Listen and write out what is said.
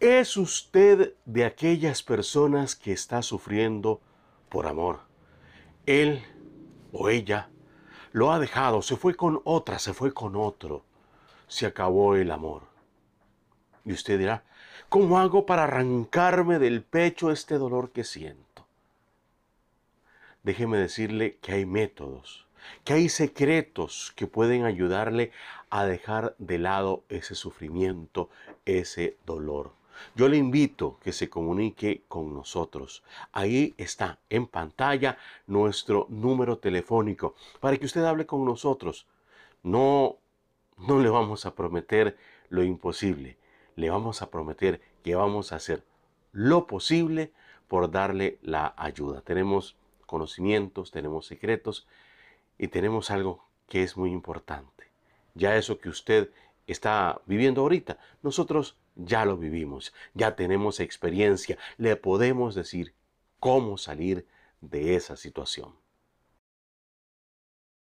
¿Es usted de aquellas personas que está sufriendo por amor? Él o ella lo ha dejado, se fue con otra, se fue con otro, se acabó el amor. Y usted dirá, ¿cómo hago para arrancarme del pecho este dolor que siento? Déjeme decirle que hay métodos, que hay secretos que pueden ayudarle a dejar de lado ese sufrimiento, ese dolor. Yo le invito que se comunique con nosotros. Ahí está en pantalla nuestro número telefónico para que usted hable con nosotros. No no le vamos a prometer lo imposible. Le vamos a prometer que vamos a hacer lo posible por darle la ayuda. Tenemos conocimientos, tenemos secretos y tenemos algo que es muy importante. Ya eso que usted está viviendo ahorita, nosotros ya lo vivimos, ya tenemos experiencia, le podemos decir cómo salir de esa situación.